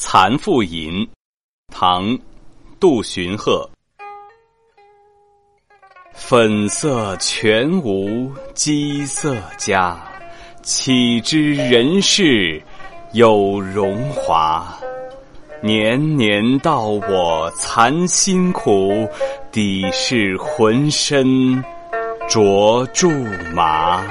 《蚕妇吟》，唐·杜荀鹤。粉色全无鸡色佳，岂知人世有荣华？年年道我蚕辛苦，底是浑身着苎麻。